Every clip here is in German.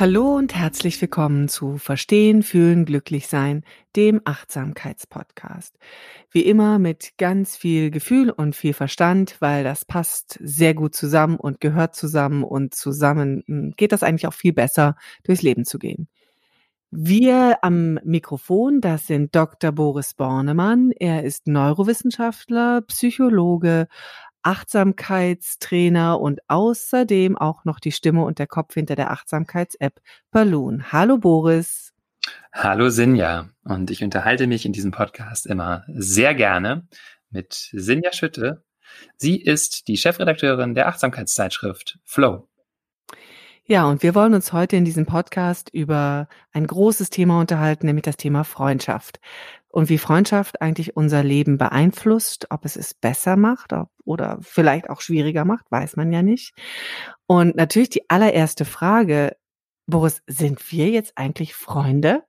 Hallo und herzlich willkommen zu Verstehen, Fühlen, Glücklich Sein, dem Achtsamkeitspodcast. Wie immer mit ganz viel Gefühl und viel Verstand, weil das passt sehr gut zusammen und gehört zusammen und zusammen hm, geht das eigentlich auch viel besser, durchs Leben zu gehen. Wir am Mikrofon, das sind Dr. Boris Bornemann. Er ist Neurowissenschaftler, Psychologe, Achtsamkeitstrainer und außerdem auch noch die Stimme und der Kopf hinter der Achtsamkeits-App Balloon. Hallo Boris. Hallo Sinja. Und ich unterhalte mich in diesem Podcast immer sehr gerne mit Sinja Schütte. Sie ist die Chefredakteurin der Achtsamkeitszeitschrift Flow. Ja, und wir wollen uns heute in diesem Podcast über ein großes Thema unterhalten, nämlich das Thema Freundschaft und wie Freundschaft eigentlich unser Leben beeinflusst, ob es es besser macht ob, oder vielleicht auch schwieriger macht, weiß man ja nicht. Und natürlich die allererste Frage, Boris, sind wir jetzt eigentlich Freunde?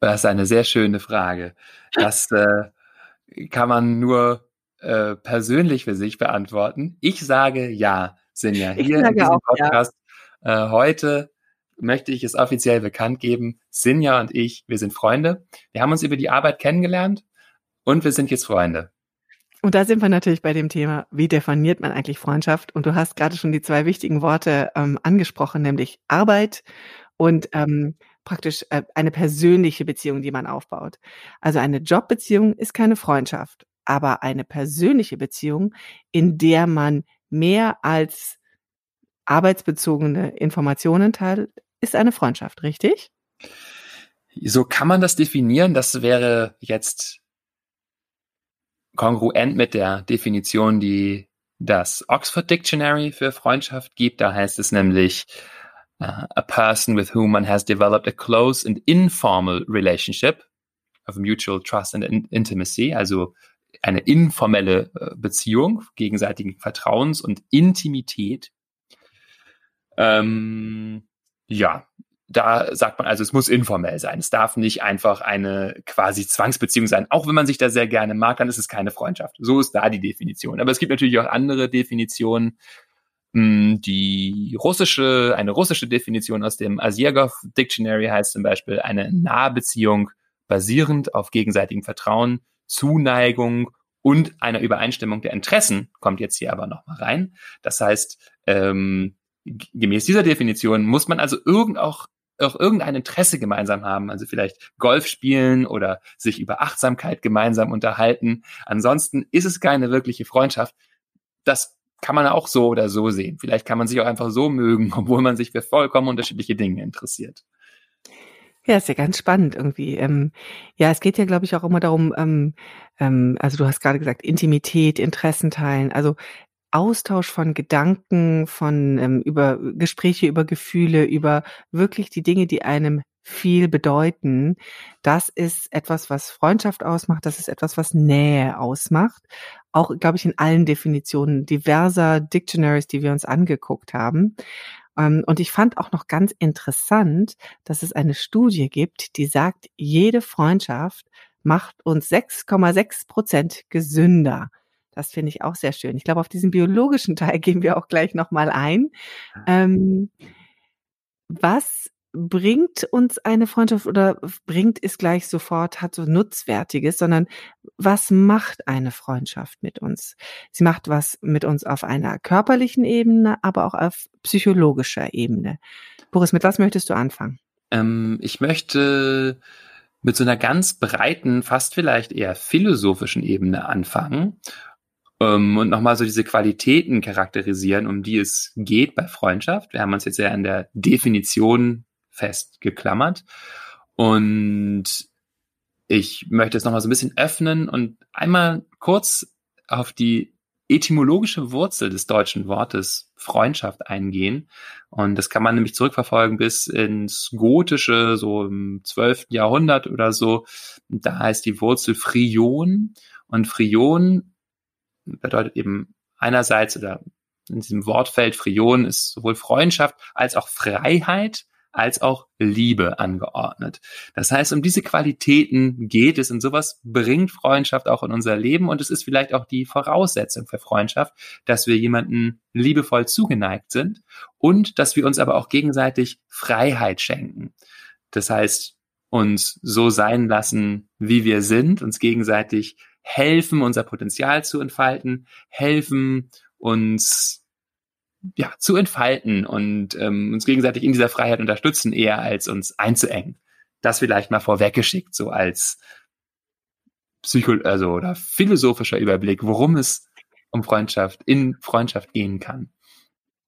Das ist eine sehr schöne Frage. Das äh, kann man nur äh, persönlich für sich beantworten. Ich sage ja, Sinja. Hier in diesem Podcast ja. äh, heute möchte ich es offiziell bekannt geben. Sinja und ich, wir sind Freunde. Wir haben uns über die Arbeit kennengelernt und wir sind jetzt Freunde. Und da sind wir natürlich bei dem Thema, wie definiert man eigentlich Freundschaft? Und du hast gerade schon die zwei wichtigen Worte ähm, angesprochen, nämlich Arbeit und ähm, praktisch äh, eine persönliche Beziehung, die man aufbaut. Also eine Jobbeziehung ist keine Freundschaft, aber eine persönliche Beziehung, in der man mehr als arbeitsbezogene Informationen teilt, ist eine Freundschaft, richtig? So kann man das definieren. Das wäre jetzt kongruent mit der Definition, die das Oxford Dictionary für Freundschaft gibt. Da heißt es nämlich uh, a person with whom one has developed a close and informal relationship of mutual trust and in intimacy, also eine informelle äh, Beziehung gegenseitigen Vertrauens und Intimität. Ähm, ja, da sagt man also, es muss informell sein. Es darf nicht einfach eine quasi Zwangsbeziehung sein. Auch wenn man sich da sehr gerne mag, dann ist es keine Freundschaft. So ist da die Definition. Aber es gibt natürlich auch andere Definitionen. Hm, die russische, eine russische Definition aus dem Asiergov Dictionary heißt zum Beispiel eine Nahbeziehung basierend auf gegenseitigem Vertrauen, Zuneigung und einer Übereinstimmung der Interessen kommt jetzt hier aber nochmal rein. Das heißt, ähm, gemäß dieser Definition muss man also irgend auch auch irgendein Interesse gemeinsam haben, also vielleicht Golf spielen oder sich über Achtsamkeit gemeinsam unterhalten. Ansonsten ist es keine wirkliche Freundschaft. Das kann man auch so oder so sehen. Vielleicht kann man sich auch einfach so mögen, obwohl man sich für vollkommen unterschiedliche Dinge interessiert. Ja, ist ja ganz spannend irgendwie. Ähm, ja, es geht ja, glaube ich, auch immer darum, ähm, ähm, also du hast gerade gesagt, Intimität, Interessen teilen. Also Austausch von Gedanken, von ähm, über Gespräche über Gefühle, über wirklich die Dinge, die einem viel bedeuten. Das ist etwas, was Freundschaft ausmacht. Das ist etwas, was Nähe ausmacht. Auch, glaube ich, in allen Definitionen diverser Dictionaries, die wir uns angeguckt haben. Ähm, und ich fand auch noch ganz interessant, dass es eine Studie gibt, die sagt, jede Freundschaft macht uns 6,6 Prozent gesünder. Das finde ich auch sehr schön. Ich glaube, auf diesen biologischen Teil gehen wir auch gleich nochmal ein. Ähm, was bringt uns eine Freundschaft oder bringt es gleich sofort, hat so Nutzwertiges, sondern was macht eine Freundschaft mit uns? Sie macht was mit uns auf einer körperlichen Ebene, aber auch auf psychologischer Ebene. Boris, mit was möchtest du anfangen? Ähm, ich möchte mit so einer ganz breiten, fast vielleicht eher philosophischen Ebene anfangen ähm, und nochmal so diese Qualitäten charakterisieren, um die es geht bei Freundschaft. Wir haben uns jetzt ja an der Definition festgeklammert und ich möchte es nochmal so ein bisschen öffnen und einmal kurz auf die etymologische Wurzel des deutschen Wortes Freundschaft eingehen. Und das kann man nämlich zurückverfolgen bis ins Gotische, so im 12. Jahrhundert oder so. Da heißt die Wurzel Frion. Und Frion bedeutet eben einerseits oder in diesem Wortfeld Frion ist sowohl Freundschaft als auch Freiheit als auch Liebe angeordnet. Das heißt, um diese Qualitäten geht es und sowas bringt Freundschaft auch in unser Leben und es ist vielleicht auch die Voraussetzung für Freundschaft, dass wir jemanden liebevoll zugeneigt sind und dass wir uns aber auch gegenseitig Freiheit schenken. Das heißt, uns so sein lassen, wie wir sind, uns gegenseitig helfen, unser Potenzial zu entfalten, helfen, uns ja, zu entfalten und ähm, uns gegenseitig in dieser Freiheit unterstützen, eher als uns einzuengen. Das vielleicht mal vorweggeschickt, so als Psycho, also oder philosophischer Überblick, worum es um Freundschaft, in Freundschaft gehen kann.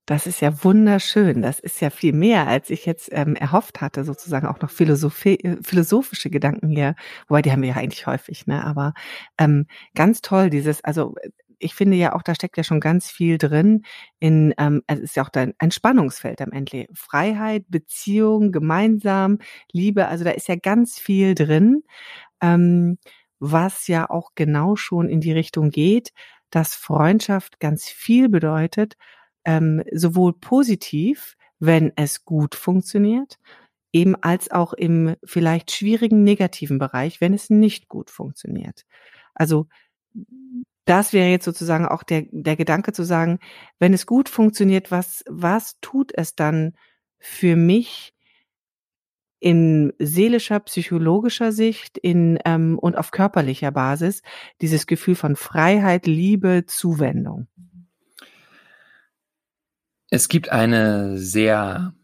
Das ist ja wunderschön. Das ist ja viel mehr, als ich jetzt ähm, erhofft hatte, sozusagen auch noch Philosophie, äh, philosophische Gedanken hier. Wobei die haben wir ja eigentlich häufig, ne? Aber ähm, ganz toll, dieses, also ich finde ja auch, da steckt ja schon ganz viel drin in, ähm, es ist ja auch ein, ein Spannungsfeld am Ende. Freiheit, Beziehung, gemeinsam, Liebe, also da ist ja ganz viel drin, ähm, was ja auch genau schon in die Richtung geht, dass Freundschaft ganz viel bedeutet, ähm, sowohl positiv, wenn es gut funktioniert, eben als auch im vielleicht schwierigen negativen Bereich, wenn es nicht gut funktioniert. Also das wäre jetzt sozusagen auch der, der Gedanke zu sagen, wenn es gut funktioniert, was, was tut es dann für mich in seelischer, psychologischer Sicht in, ähm, und auf körperlicher Basis, dieses Gefühl von Freiheit, Liebe, Zuwendung? Es gibt eine sehr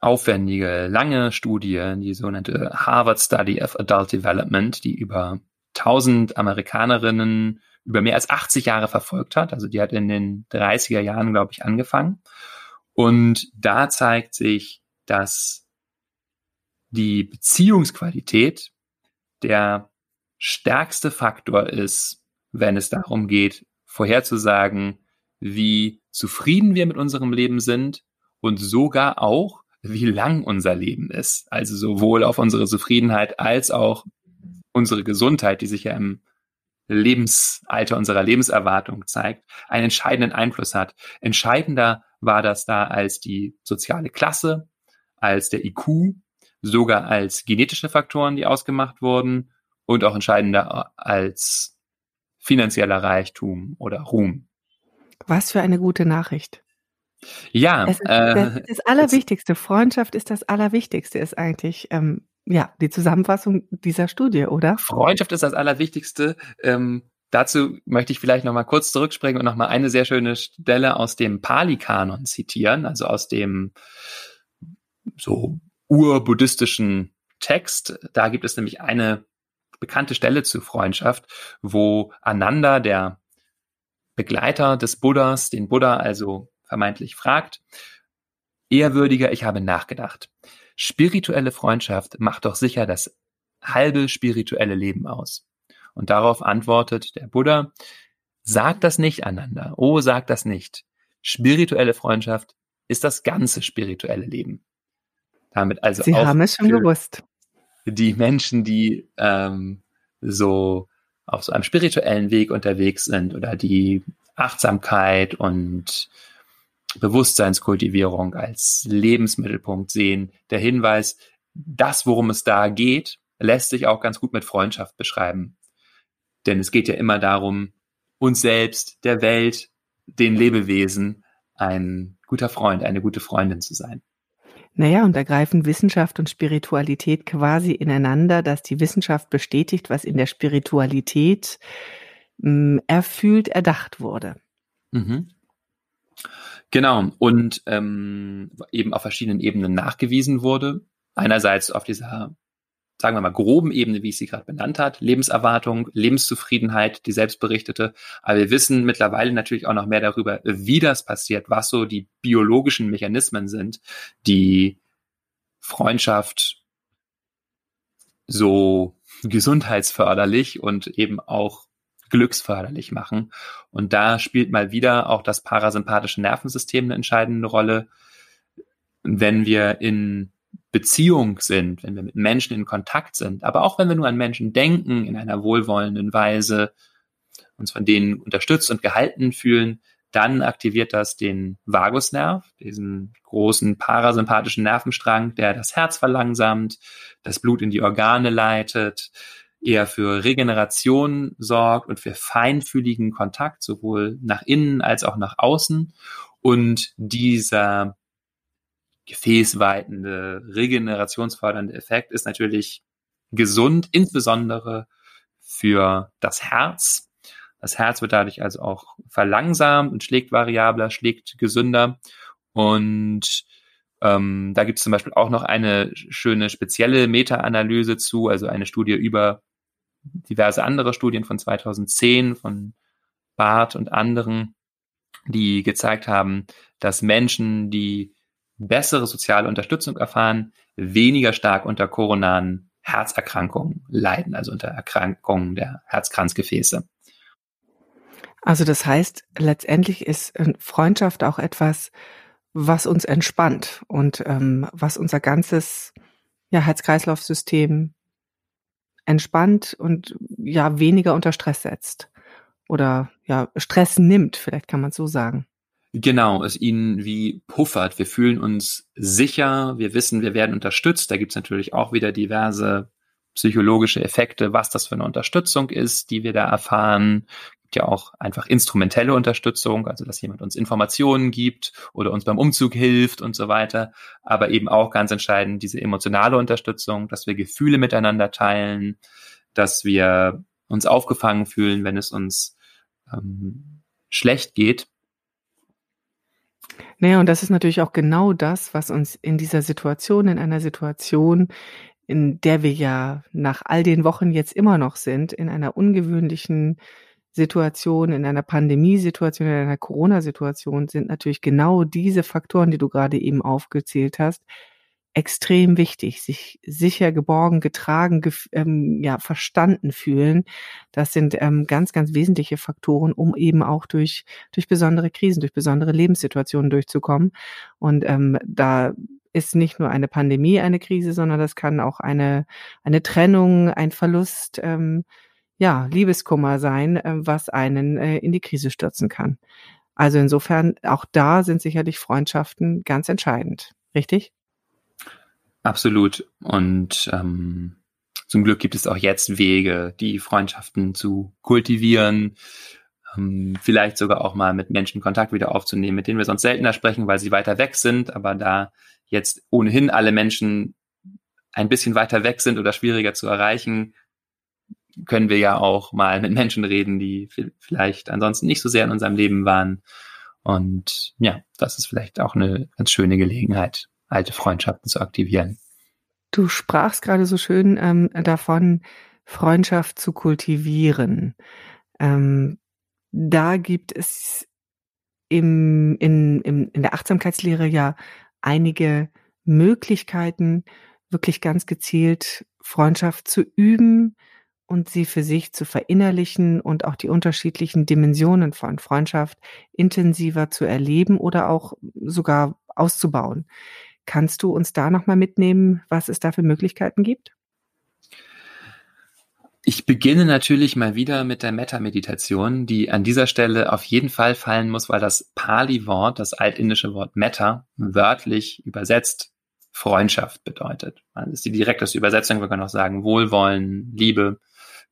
aufwendige, lange Studie, die sogenannte Harvard Study of Adult Development, die über 1000 Amerikanerinnen über mehr als 80 Jahre verfolgt hat. Also die hat in den 30er Jahren, glaube ich, angefangen. Und da zeigt sich, dass die Beziehungsqualität der stärkste Faktor ist, wenn es darum geht, vorherzusagen, wie zufrieden wir mit unserem Leben sind und sogar auch, wie lang unser Leben ist. Also sowohl auf unsere Zufriedenheit als auch unsere Gesundheit, die sich ja im Lebensalter unserer Lebenserwartung zeigt, einen entscheidenden Einfluss hat. Entscheidender war das da als die soziale Klasse, als der IQ, sogar als genetische Faktoren, die ausgemacht wurden und auch entscheidender als finanzieller Reichtum oder Ruhm. Was für eine gute Nachricht. Ja, es ist, äh, das, Allerwichtigste. Freundschaft ist das Allerwichtigste, ist eigentlich ähm, ja, die Zusammenfassung dieser Studie, oder? Freundschaft ist das Allerwichtigste. Ähm, dazu möchte ich vielleicht noch mal kurz zurückspringen und noch mal eine sehr schöne Stelle aus dem Pali-Kanon zitieren, also aus dem so urbuddhistischen Text. Da gibt es nämlich eine bekannte Stelle zu Freundschaft, wo Ananda, der Begleiter des Buddhas, den Buddha also vermeintlich fragt, Ehrwürdiger, ich habe nachgedacht. Spirituelle Freundschaft macht doch sicher das halbe spirituelle Leben aus. Und darauf antwortet der Buddha, sag das nicht einander. Oh, sag das nicht. Spirituelle Freundschaft ist das ganze spirituelle Leben. Damit also Sie auch haben es schon gewusst. Die Menschen, die ähm, so auf so einem spirituellen Weg unterwegs sind oder die Achtsamkeit und Bewusstseinskultivierung als Lebensmittelpunkt sehen. Der Hinweis, das, worum es da geht, lässt sich auch ganz gut mit Freundschaft beschreiben. Denn es geht ja immer darum, uns selbst, der Welt, den Lebewesen ein guter Freund, eine gute Freundin zu sein. Naja, und da greifen Wissenschaft und Spiritualität quasi ineinander, dass die Wissenschaft bestätigt, was in der Spiritualität mh, hm, erfühlt, erdacht wurde. Mhm. Genau, und ähm, eben auf verschiedenen Ebenen nachgewiesen wurde. einerseits auf dieser sagen wir mal, groben Ebene, wie ich sie gerade benannt hat, Lebenserwartung, Lebenszufriedenheit, die selbstberichtete. Aber wir wissen mittlerweile natürlich auch noch mehr darüber, wie das passiert, was so die biologischen Mechanismen sind, die Freundschaft so gesundheitsförderlich und eben auch glücksförderlich machen. Und da spielt mal wieder auch das parasympathische Nervensystem eine entscheidende Rolle. Wenn wir in Beziehung sind, wenn wir mit Menschen in Kontakt sind, aber auch wenn wir nur an Menschen denken in einer wohlwollenden Weise, uns von denen unterstützt und gehalten fühlen, dann aktiviert das den Vagusnerv, diesen großen parasympathischen Nervenstrang, der das Herz verlangsamt, das Blut in die Organe leitet, eher für Regeneration sorgt und für feinfühligen Kontakt, sowohl nach innen als auch nach außen. Und dieser gefäßweitende, regenerationsfördernde Effekt ist natürlich gesund, insbesondere für das Herz. Das Herz wird dadurch also auch verlangsamt und schlägt variabler, schlägt gesünder. Und ähm, da gibt es zum Beispiel auch noch eine schöne spezielle Meta-Analyse zu, also eine Studie über diverse andere Studien von 2010 von Barth und anderen, die gezeigt haben, dass Menschen, die bessere soziale Unterstützung erfahren, weniger stark unter koronaren Herzerkrankungen leiden, also unter Erkrankungen der Herzkranzgefäße. Also das heißt, letztendlich ist äh, Freundschaft auch etwas, was uns entspannt und ähm, was unser ganzes ja, Herz-Kreislauf-System entspannt und ja weniger unter Stress setzt oder ja Stress nimmt, vielleicht kann man so sagen. Genau, es ihnen wie puffert. Wir fühlen uns sicher, wir wissen, wir werden unterstützt. Da gibt's natürlich auch wieder diverse psychologische Effekte, was das für eine Unterstützung ist, die wir da erfahren. Gibt ja auch einfach instrumentelle Unterstützung, also dass jemand uns Informationen gibt oder uns beim Umzug hilft und so weiter. Aber eben auch ganz entscheidend diese emotionale Unterstützung, dass wir Gefühle miteinander teilen, dass wir uns aufgefangen fühlen, wenn es uns ähm, schlecht geht naja, und das ist natürlich auch genau das, was uns in dieser Situation, in einer Situation, in der wir ja nach all den Wochen jetzt immer noch sind, in einer ungewöhnlichen Situation, in einer Pandemiesituation, in einer Corona-Situation, sind natürlich genau diese Faktoren, die du gerade eben aufgezählt hast, extrem wichtig, sich sicher, geborgen, getragen, gef ähm, ja, verstanden fühlen. Das sind ähm, ganz, ganz wesentliche Faktoren, um eben auch durch, durch besondere Krisen, durch besondere Lebenssituationen durchzukommen. Und ähm, da ist nicht nur eine Pandemie eine Krise, sondern das kann auch eine, eine Trennung, ein Verlust, ähm, ja, Liebeskummer sein, äh, was einen äh, in die Krise stürzen kann. Also insofern, auch da sind sicherlich Freundschaften ganz entscheidend. Richtig? Absolut. Und ähm, zum Glück gibt es auch jetzt Wege, die Freundschaften zu kultivieren, ähm, vielleicht sogar auch mal mit Menschen Kontakt wieder aufzunehmen, mit denen wir sonst seltener sprechen, weil sie weiter weg sind. Aber da jetzt ohnehin alle Menschen ein bisschen weiter weg sind oder schwieriger zu erreichen, können wir ja auch mal mit Menschen reden, die vielleicht ansonsten nicht so sehr in unserem Leben waren. Und ja, das ist vielleicht auch eine ganz schöne Gelegenheit, alte Freundschaften zu aktivieren. Du sprachst gerade so schön ähm, davon, Freundschaft zu kultivieren. Ähm, da gibt es im, in, im, in der Achtsamkeitslehre ja einige Möglichkeiten, wirklich ganz gezielt Freundschaft zu üben und sie für sich zu verinnerlichen und auch die unterschiedlichen Dimensionen von Freundschaft intensiver zu erleben oder auch sogar auszubauen. Kannst du uns da nochmal mitnehmen, was es da für Möglichkeiten gibt? Ich beginne natürlich mal wieder mit der Metta-Meditation, die an dieser Stelle auf jeden Fall fallen muss, weil das Pali-Wort, das altindische Wort Metta, wörtlich übersetzt Freundschaft bedeutet. Das ist die direkte Übersetzung, wir können auch sagen Wohlwollen, Liebe,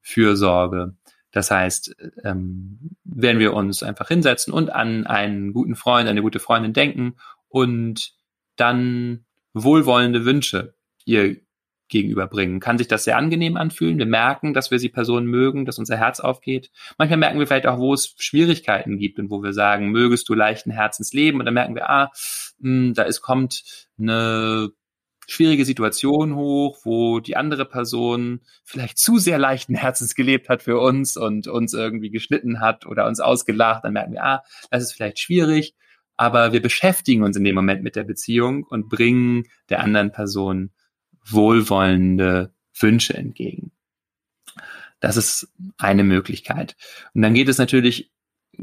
Fürsorge. Das heißt, ähm, wenn wir uns einfach hinsetzen und an einen guten Freund, eine gute Freundin denken und dann wohlwollende Wünsche ihr gegenüberbringen. Kann sich das sehr angenehm anfühlen. Wir merken, dass wir die Person mögen, dass unser Herz aufgeht. Manchmal merken wir vielleicht auch, wo es Schwierigkeiten gibt und wo wir sagen, mögest du leichten Herzens leben. Und dann merken wir, ah, mh, hm, da ist, kommt eine schwierige Situation hoch, wo die andere Person vielleicht zu sehr leichten Herzens gelebt hat für uns und uns irgendwie geschnitten hat oder uns ausgelacht, dann merken wir, ah, das ist vielleicht schwierig, aber wir beschäftigen uns in dem Moment mit der Beziehung und bringen der anderen Person wohlwollende Wünsche entgegen. Das ist eine Möglichkeit. Und dann geht es natürlich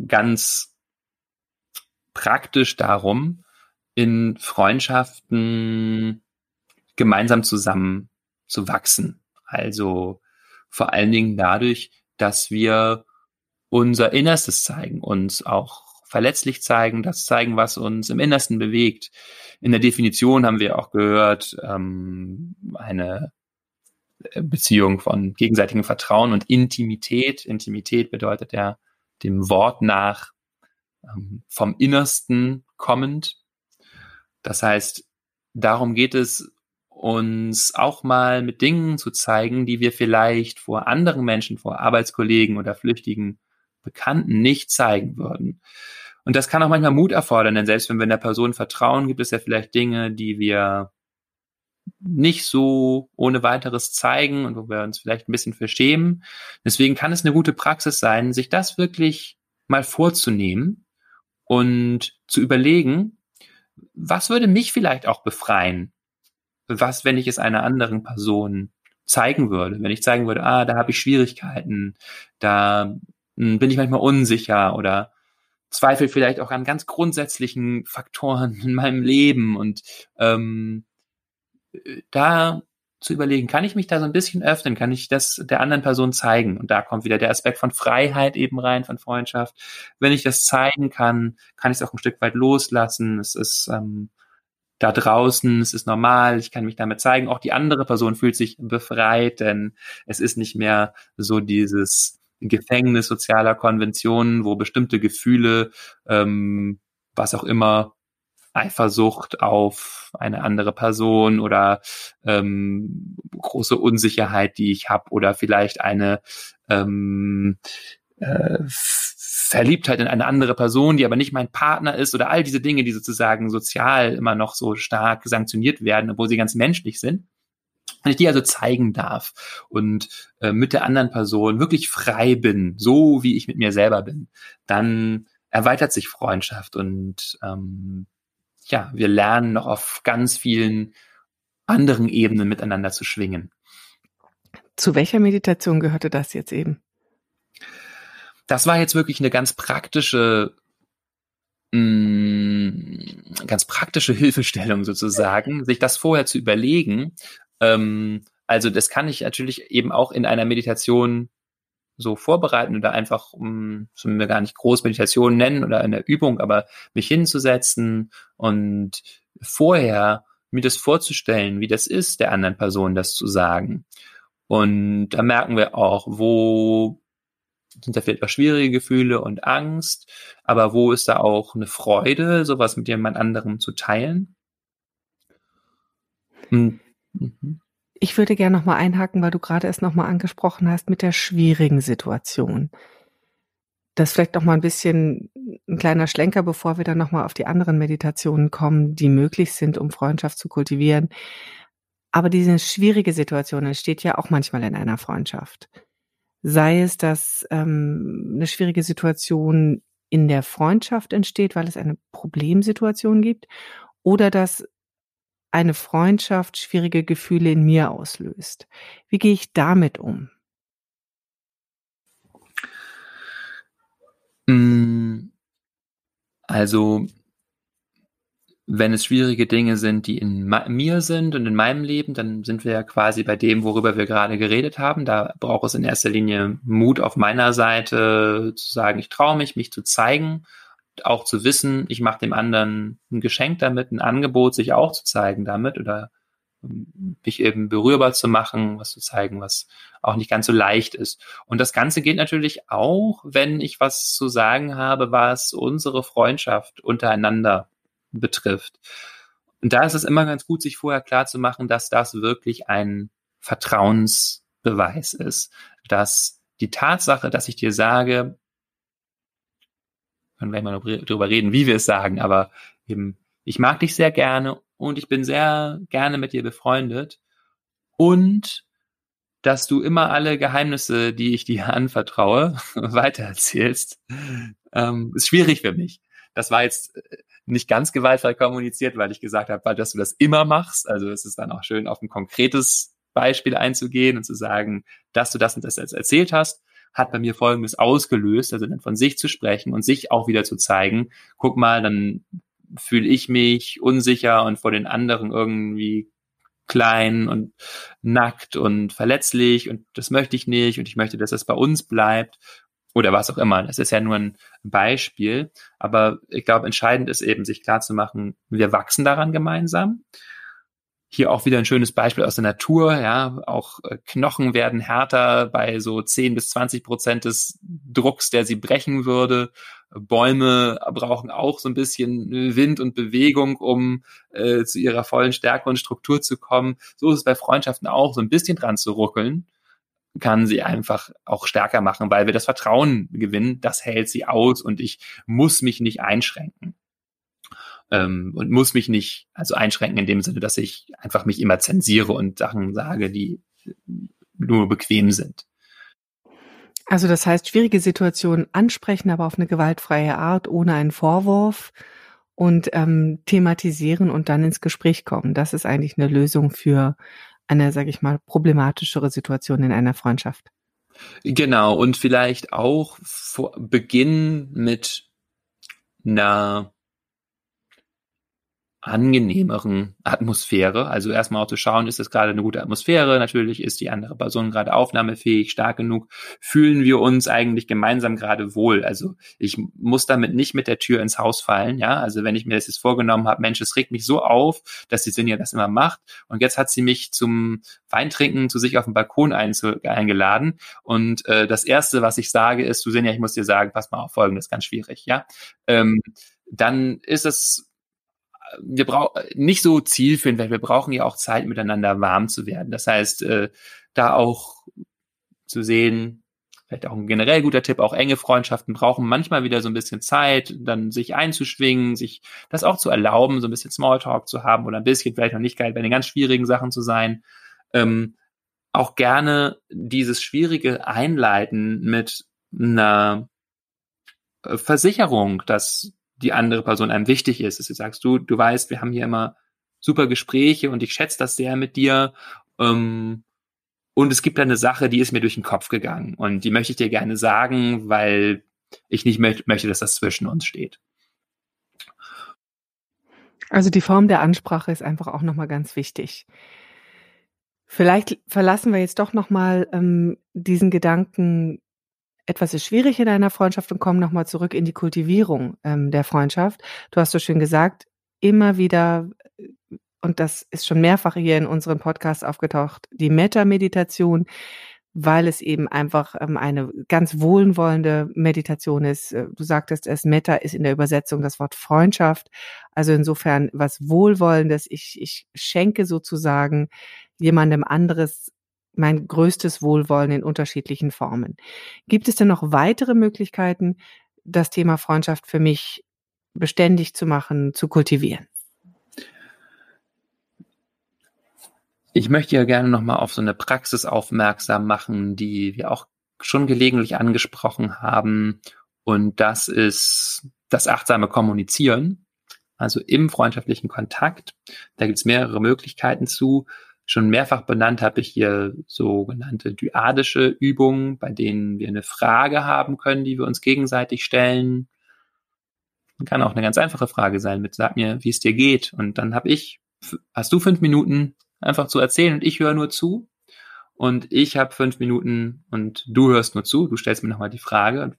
ganz praktisch darum, in Freundschaften gemeinsam zusammen zu wachsen. Also vor allen Dingen dadurch, dass wir unser Innerstes zeigen, uns auch verletzlich zeigen, das zeigen, was uns im Innersten bewegt. In der Definition haben wir auch gehört, ähm, eine Beziehung von gegenseitigem Vertrauen und Intimität. Intimität bedeutet ja dem Wort nach ähm, vom Innersten kommend. Das heißt, darum geht es, uns auch mal mit Dingen zu zeigen, die wir vielleicht vor anderen Menschen, vor Arbeitskollegen oder flüchtigen Bekannten nicht zeigen würden. Und das kann auch manchmal Mut erfordern, denn selbst wenn wir einer Person vertrauen, gibt es ja vielleicht Dinge, die wir nicht so ohne weiteres zeigen und wo wir uns vielleicht ein bisschen verschämen. Deswegen kann es eine gute Praxis sein, sich das wirklich mal vorzunehmen und zu überlegen, was würde mich vielleicht auch befreien? Was, wenn ich es einer anderen Person zeigen würde? Wenn ich zeigen würde, ah, da habe ich Schwierigkeiten, da bin ich manchmal unsicher oder zweifle vielleicht auch an ganz grundsätzlichen Faktoren in meinem Leben und ähm, da zu überlegen, kann ich mich da so ein bisschen öffnen, kann ich das der anderen Person zeigen? Und da kommt wieder der Aspekt von Freiheit eben rein, von Freundschaft. Wenn ich das zeigen kann, kann ich es auch ein Stück weit loslassen. Es ist ähm, da draußen, es ist normal, ich kann mich damit zeigen. Auch die andere Person fühlt sich befreit, denn es ist nicht mehr so dieses Gefängnis sozialer Konventionen, wo bestimmte Gefühle, ähm, was auch immer, Eifersucht auf eine andere Person oder ähm, große Unsicherheit, die ich habe oder vielleicht eine ähm, äh, Verliebtheit in eine andere Person, die aber nicht mein Partner ist oder all diese Dinge, die sozusagen sozial immer noch so stark sanktioniert werden, obwohl sie ganz menschlich sind. Wenn ich die also zeigen darf und äh, mit der anderen Person wirklich frei bin, so wie ich mit mir selber bin, dann erweitert sich Freundschaft und ähm, ja, wir lernen noch auf ganz vielen anderen Ebenen miteinander zu schwingen. Zu welcher Meditation gehörte das jetzt eben? Das war jetzt wirklich eine ganz praktische, mm, ganz praktische Hilfestellung sozusagen, sich das vorher zu überlegen. Ähm, also das kann ich natürlich eben auch in einer Meditation so vorbereiten oder einfach, um, sollen wir gar nicht Großmeditation nennen oder in der Übung, aber mich hinzusetzen und vorher mir das vorzustellen, wie das ist, der anderen Person das zu sagen. Und da merken wir auch, wo sind da vielleicht auch schwierige Gefühle und Angst, aber wo ist da auch eine Freude, sowas mit jemand anderem zu teilen? Mhm. Ich würde gerne nochmal einhaken, weil du gerade es nochmal angesprochen hast mit der schwierigen Situation. Das vielleicht noch mal ein bisschen ein kleiner Schlenker, bevor wir dann nochmal auf die anderen Meditationen kommen, die möglich sind, um Freundschaft zu kultivieren. Aber diese schwierige Situation entsteht ja auch manchmal in einer Freundschaft. Sei es, dass ähm, eine schwierige Situation in der Freundschaft entsteht, weil es eine Problemsituation gibt, oder dass eine Freundschaft schwierige Gefühle in mir auslöst. Wie gehe ich damit um? Mm, also, wenn es schwierige Dinge sind, die in mir sind und in meinem Leben, dann sind wir ja quasi bei dem, worüber wir gerade geredet haben. Da braucht es in erster Linie Mut auf meiner Seite, zu sagen, ich traue mich, mich zu zeigen auch zu wissen, ich mache dem anderen ein Geschenk damit, ein Angebot, sich auch zu zeigen damit oder ähm, mich eben berührbar zu machen, was zu zeigen, was auch nicht ganz so leicht ist. Und das Ganze geht natürlich auch, wenn ich was zu sagen habe, was unsere Freundschaft untereinander betrifft. Und da ist es immer ganz gut, sich vorher klar zu machen, dass das wirklich ein Vertrauensbeweis ist, dass die Tatsache, dass ich dir sage, können gleich mal darüber reden, wie wir es sagen, aber eben, ich mag dich sehr gerne und ich bin sehr gerne mit dir befreundet und dass du immer alle Geheimnisse, die ich dir anvertraue, weitererzählst, ähm, ist schwierig für mich. Das war jetzt äh, nicht ganz gewaltfrei kommuniziert, weil ich gesagt habe, dass du das immer machst. Also es ist dann auch schön, auf ein konkretes Beispiel einzugehen und zu sagen, dass du das und das erzählt hast, hat bei mir Folgendes ausgelöst, also dann von sich zu sprechen und sich auch wieder zu zeigen. Guck mal, dann fühle ich mich unsicher und vor den anderen irgendwie klein und nackt und verletzlich und das möchte ich nicht und ich möchte, dass das bei uns bleibt oder was auch immer. Das ist ja nur ein Beispiel, aber ich glaube, entscheidend ist eben, sich klar zu machen, wir wachsen daran gemeinsam. Hier auch wieder ein schönes Beispiel aus der Natur, ja, auch äh, Knochen werden härter bei so 10 bis 20 Prozent des Drucks, der sie brechen würde. Bäume brauchen auch so ein bisschen Wind und Bewegung, um äh, zu ihrer vollen Stärke und Struktur zu kommen. So ist es bei Freundschaften auch, so ein bisschen dran zu ruckeln kann sie einfach auch stärker machen, weil wir das Vertrauen gewinnen, das hält sie aus und ich muss mich nicht einschränken. Ähm, und muss mich nicht, also einschränken in dem Sinne, dass ich einfach mich immer zensiere und Sachen sage, die nur bequem sind. Also das heißt, schwierige Situationen ansprechen, aber auf eine gewaltfreie Art, ohne einen Vorwurf und ähm, thematisieren und dann ins Gespräch kommen. Das ist eigentlich eine Lösung für eine, sage ich mal, problematischere Situation in einer Freundschaft. Genau, und vielleicht auch vor Beginn mit einer angenehmeren Atmosphäre. Also erstmal auch zu schauen, ist das gerade eine gute Atmosphäre? Natürlich ist die andere Person gerade aufnahmefähig, stark genug. Fühlen wir uns eigentlich gemeinsam gerade wohl? Also ich muss damit nicht mit der Tür ins Haus fallen. Ja, also wenn ich mir das jetzt vorgenommen habe, Mensch, es regt mich so auf, dass die Sinja das immer macht. Und jetzt hat sie mich zum Weintrinken zu sich auf dem Balkon eingeladen. Und äh, das erste, was ich sage, ist, du Sinja, ich muss dir sagen, pass mal auf, folgendes ganz schwierig. Ja, ähm, dann ist es wir brauchen nicht so zielführend, weil wir brauchen ja auch Zeit miteinander warm zu werden. Das heißt, äh, da auch zu sehen, vielleicht auch ein generell guter Tipp, auch enge Freundschaften brauchen manchmal wieder so ein bisschen Zeit, dann sich einzuschwingen, sich das auch zu erlauben, so ein bisschen Smalltalk zu haben oder ein bisschen vielleicht noch nicht geil bei den ganz schwierigen Sachen zu sein. Ähm, auch gerne dieses Schwierige einleiten mit einer Versicherung, dass die andere Person einem wichtig ist. Dass du sagst, du, du weißt, wir haben hier immer super Gespräche und ich schätze das sehr mit dir. Ähm, und es gibt da eine Sache, die ist mir durch den Kopf gegangen und die möchte ich dir gerne sagen, weil ich nicht mö möchte, dass das zwischen uns steht. Also die Form der Ansprache ist einfach auch nochmal ganz wichtig. Vielleicht verlassen wir jetzt doch nochmal ähm, diesen Gedanken etwas ist schwierig in einer Freundschaft und kommen nochmal zurück in die Kultivierung ähm, der Freundschaft. Du hast so schön gesagt, immer wieder, äh, und das ist schon mehrfach hier in unserem Podcast aufgetaucht, die Metta-Meditation, weil es eben einfach ähm, eine ganz wohlwollende Meditation ist. Äh, du sagtest es, Metta ist in der Übersetzung das Wort Freundschaft. Also insofern was Wohlwollendes. Ich, ich schenke sozusagen jemandem anderes mein größtes Wohlwollen in unterschiedlichen Formen. Gibt es denn noch weitere Möglichkeiten, das Thema Freundschaft für mich beständig zu machen, zu kultivieren? Ich möchte ja gerne nochmal auf so eine Praxis aufmerksam machen, die wir auch schon gelegentlich angesprochen haben. Und das ist das achtsame Kommunizieren. Also im freundschaftlichen Kontakt. Da gibt es mehrere Möglichkeiten zu schon mehrfach benannt habe ich hier sogenannte dyadische Übungen, bei denen wir eine Frage haben können, die wir uns gegenseitig stellen. Kann auch eine ganz einfache Frage sein mit, sag mir, wie es dir geht. Und dann habe ich, hast du fünf Minuten einfach zu erzählen und ich höre nur zu. Und ich habe fünf Minuten und du hörst nur zu. Du stellst mir nochmal die Frage und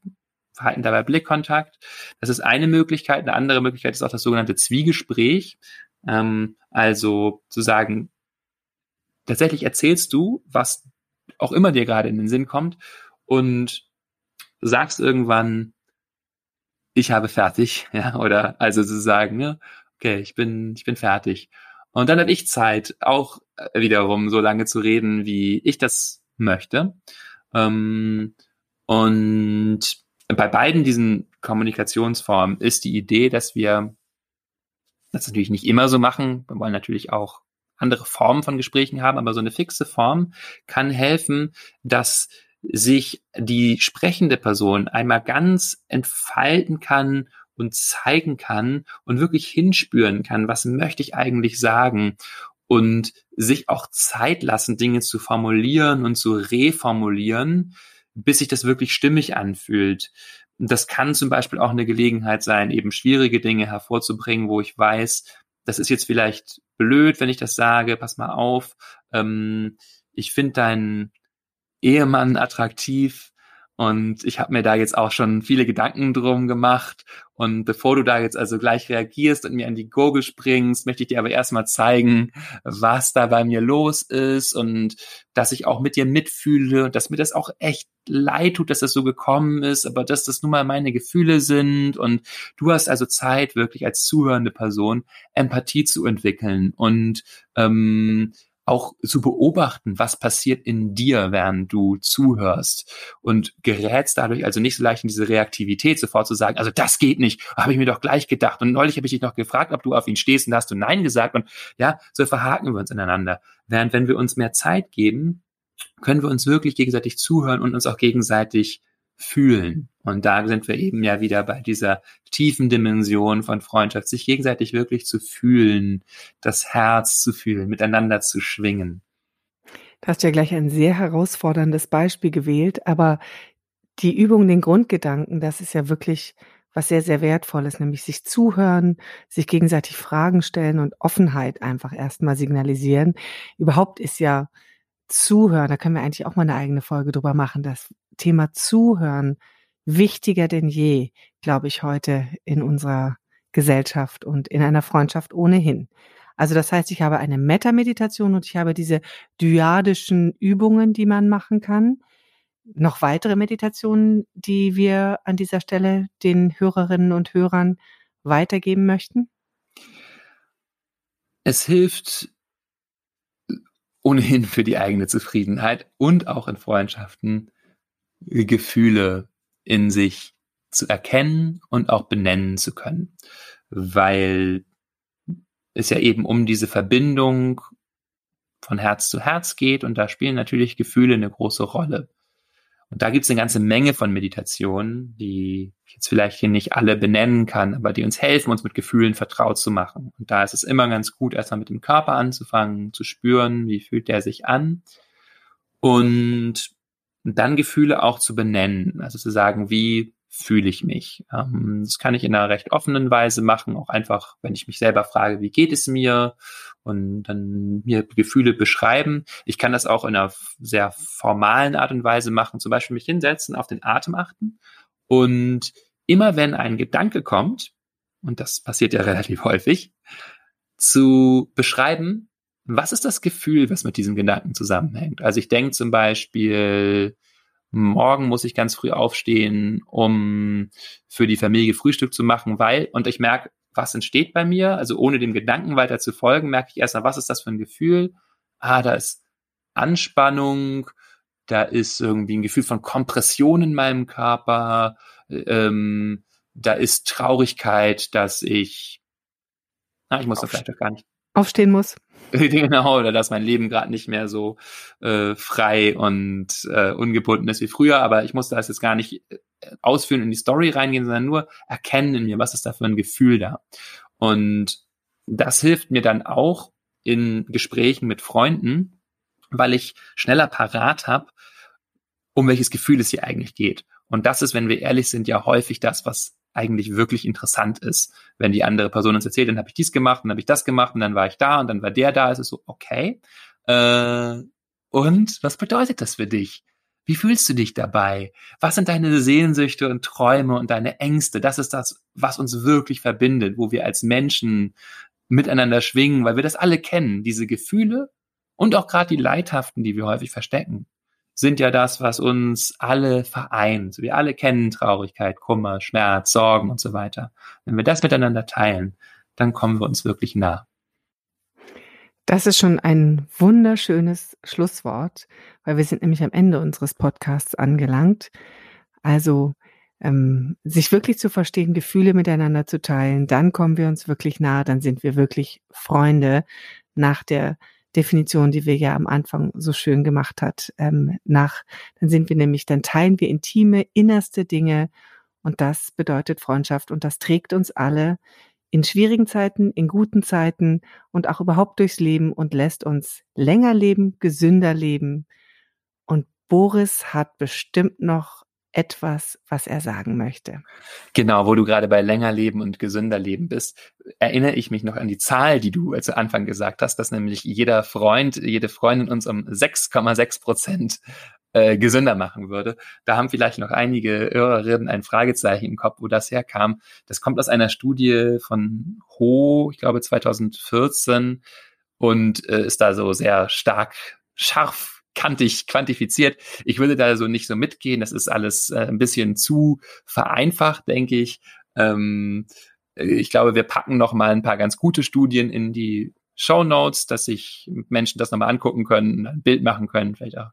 verhalten dabei Blickkontakt. Das ist eine Möglichkeit. Eine andere Möglichkeit ist auch das sogenannte Zwiegespräch. Ähm, also zu sagen, tatsächlich erzählst du, was auch immer dir gerade in den Sinn kommt und sagst irgendwann, ich habe fertig, ja, oder also zu sagen, ne, okay, ich bin, ich bin fertig. Und dann habe ich Zeit, auch wiederum so lange zu reden, wie ich das möchte. Ähm, und bei beiden diesen Kommunikationsformen ist die Idee, dass wir das natürlich nicht immer so machen. Wir wollen natürlich auch andere Formen von Gesprächen haben, aber so eine fixe Form kann helfen, dass sich die sprechende Person einmal ganz entfalten kann und zeigen kann und wirklich hinspüren kann, was möchte ich eigentlich sagen und sich auch Zeit lassen, Dinge zu formulieren und zu reformulieren, bis sich das wirklich stimmig anfühlt. Das kann zum Beispiel auch eine Gelegenheit sein, eben schwierige Dinge hervorzubringen, wo ich weiß, das ist jetzt vielleicht blöd, wenn ich das sage, pass mal auf, ähm, ich finde deinen Ehemann attraktiv, und ich habe mir da jetzt auch schon viele Gedanken drum gemacht. Und bevor du da jetzt also gleich reagierst und mir an die Gurgel springst, möchte ich dir aber erstmal zeigen, was da bei mir los ist und dass ich auch mit dir mitfühle und dass mir das auch echt leid tut, dass das so gekommen ist, aber dass das nun mal meine Gefühle sind. Und du hast also Zeit, wirklich als zuhörende Person Empathie zu entwickeln und ähm, auch zu beobachten, was passiert in dir, während du zuhörst und gerätst dadurch also nicht so leicht in diese Reaktivität, sofort zu sagen, also das geht nicht, habe ich mir doch gleich gedacht und neulich habe ich dich noch gefragt, ob du auf ihn stehst und hast du Nein gesagt und ja, so verhaken wir uns ineinander. Während wenn wir uns mehr Zeit geben, können wir uns wirklich gegenseitig zuhören und uns auch gegenseitig fühlen. Und da sind wir eben ja wieder bei dieser tiefen Dimension von Freundschaft, sich gegenseitig wirklich zu fühlen, das Herz zu fühlen, miteinander zu schwingen. Du hast ja gleich ein sehr herausforderndes Beispiel gewählt, aber die Übung, den Grundgedanken, das ist ja wirklich was sehr, sehr wertvolles, nämlich sich zuhören, sich gegenseitig Fragen stellen und Offenheit einfach erstmal signalisieren. Überhaupt ist ja Zuhören, da können wir eigentlich auch mal eine eigene Folge drüber machen, das Thema Zuhören wichtiger denn je, glaube ich, heute in unserer Gesellschaft und in einer Freundschaft ohnehin. Also das heißt, ich habe eine Meta-Meditation und ich habe diese dyadischen Übungen, die man machen kann. Noch weitere Meditationen, die wir an dieser Stelle den Hörerinnen und Hörern weitergeben möchten? Es hilft ohnehin für die eigene Zufriedenheit und auch in Freundschaften Gefühle in sich zu erkennen und auch benennen zu können, weil es ja eben um diese Verbindung von Herz zu Herz geht und da spielen natürlich Gefühle eine große Rolle. Und da gibt es eine ganze Menge von Meditationen, die ich jetzt vielleicht hier nicht alle benennen kann, aber die uns helfen, uns mit Gefühlen vertraut zu machen. Und da ist es immer ganz gut, erstmal mit dem Körper anzufangen, zu spüren, wie fühlt der sich an. Und dann Gefühle auch zu benennen, also zu sagen, wie fühle ich mich. Ähm, das kann ich in einer recht offenen Weise machen, auch einfach, wenn ich mich selber frage, wie geht es mir und dann mir Gefühle beschreiben. Ich kann das auch in einer sehr formalen Art und Weise machen, zum Beispiel mich hinsetzen, auf den Atem achten und immer wenn ein Gedanke kommt, und das passiert ja relativ häufig, zu beschreiben, was ist das Gefühl, was mit diesem Gedanken zusammenhängt? Also ich denke zum Beispiel, morgen muss ich ganz früh aufstehen, um für die Familie Frühstück zu machen, weil, und ich merke, was entsteht bei mir, also ohne dem Gedanken weiter zu folgen, merke ich erstmal, was ist das für ein Gefühl? Ah, da ist Anspannung, da ist irgendwie ein Gefühl von Kompression in meinem Körper, ähm, da ist Traurigkeit, dass ich, na, ich muss da vielleicht auch gar nicht aufstehen muss. genau, oder dass mein Leben gerade nicht mehr so äh, frei und äh, ungebunden ist wie früher, aber ich muss das jetzt gar nicht äh, ausführen in die Story reingehen, sondern nur erkennen in mir, was ist da für ein Gefühl da. Und das hilft mir dann auch in Gesprächen mit Freunden, weil ich schneller parat habe, um welches Gefühl es hier eigentlich geht. Und das ist, wenn wir ehrlich sind, ja häufig das, was eigentlich wirklich interessant ist. Wenn die andere Person uns erzählt, dann habe ich dies gemacht, dann habe ich das gemacht und dann war ich da und dann war der da, ist es so, okay. Äh, und was bedeutet das für dich? Wie fühlst du dich dabei? Was sind deine Sehnsüchte und Träume und deine Ängste? Das ist das, was uns wirklich verbindet, wo wir als Menschen miteinander schwingen, weil wir das alle kennen, diese Gefühle und auch gerade die Leidhaften, die wir häufig verstecken sind ja das, was uns alle vereint. Wir alle kennen Traurigkeit, Kummer, Schmerz, Sorgen und so weiter. Wenn wir das miteinander teilen, dann kommen wir uns wirklich nah. Das ist schon ein wunderschönes Schlusswort, weil wir sind nämlich am Ende unseres Podcasts angelangt. Also ähm, sich wirklich zu verstehen, Gefühle miteinander zu teilen, dann kommen wir uns wirklich nahe, dann sind wir wirklich Freunde nach der Definition, die wir ja am Anfang so schön gemacht hat, ähm, nach, dann sind wir nämlich, dann teilen wir intime, innerste Dinge und das bedeutet Freundschaft und das trägt uns alle in schwierigen Zeiten, in guten Zeiten und auch überhaupt durchs Leben und lässt uns länger leben, gesünder leben. Und Boris hat bestimmt noch etwas, was er sagen möchte. Genau, wo du gerade bei länger leben und gesünder leben bist, erinnere ich mich noch an die Zahl, die du zu Anfang gesagt hast, dass nämlich jeder Freund, jede Freundin uns um 6,6 Prozent äh, gesünder machen würde. Da haben vielleicht noch einige Hörerinnen ein Fragezeichen im Kopf, wo das herkam. Das kommt aus einer Studie von Ho, ich glaube 2014 und äh, ist da so sehr stark scharf kantig quantifiziert. Ich würde da so nicht so mitgehen. Das ist alles äh, ein bisschen zu vereinfacht, denke ich. Ähm, ich glaube, wir packen noch mal ein paar ganz gute Studien in die Show Notes, dass sich Menschen das nochmal angucken können, ein Bild machen können, vielleicht auch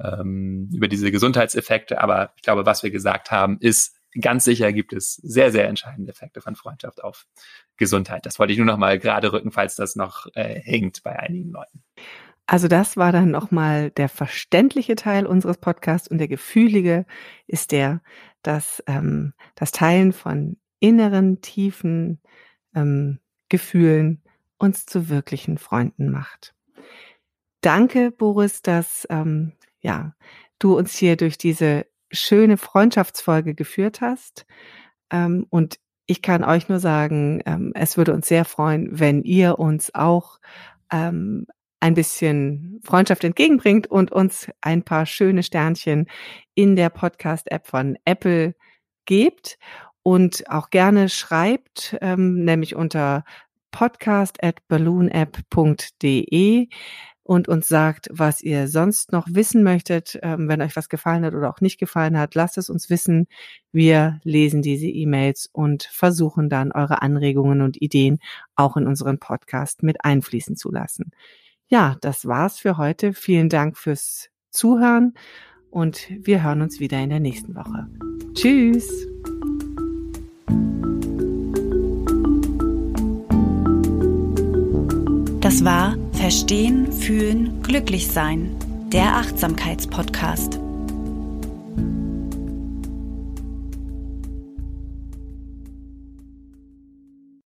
ähm, über diese Gesundheitseffekte. Aber ich glaube, was wir gesagt haben, ist ganz sicher gibt es sehr, sehr entscheidende Effekte von Freundschaft auf Gesundheit. Das wollte ich nur noch mal gerade rücken, falls das noch äh, hängt bei einigen Leuten. Also das war dann nochmal der verständliche Teil unseres Podcasts und der gefühlige ist der, dass ähm, das Teilen von inneren, tiefen ähm, Gefühlen uns zu wirklichen Freunden macht. Danke, Boris, dass ähm, ja du uns hier durch diese schöne Freundschaftsfolge geführt hast. Ähm, und ich kann euch nur sagen, ähm, es würde uns sehr freuen, wenn ihr uns auch ähm, ein bisschen Freundschaft entgegenbringt und uns ein paar schöne Sternchen in der Podcast-App von Apple gebt und auch gerne schreibt, ähm, nämlich unter podcast at balloonapp.de und uns sagt, was ihr sonst noch wissen möchtet. Ähm, wenn euch was gefallen hat oder auch nicht gefallen hat, lasst es uns wissen. Wir lesen diese E-Mails und versuchen dann eure Anregungen und Ideen auch in unseren Podcast mit einfließen zu lassen. Ja, das war's für heute. Vielen Dank fürs Zuhören und wir hören uns wieder in der nächsten Woche. Tschüss! Das war Verstehen, Fühlen, Glücklich Sein, der Achtsamkeitspodcast.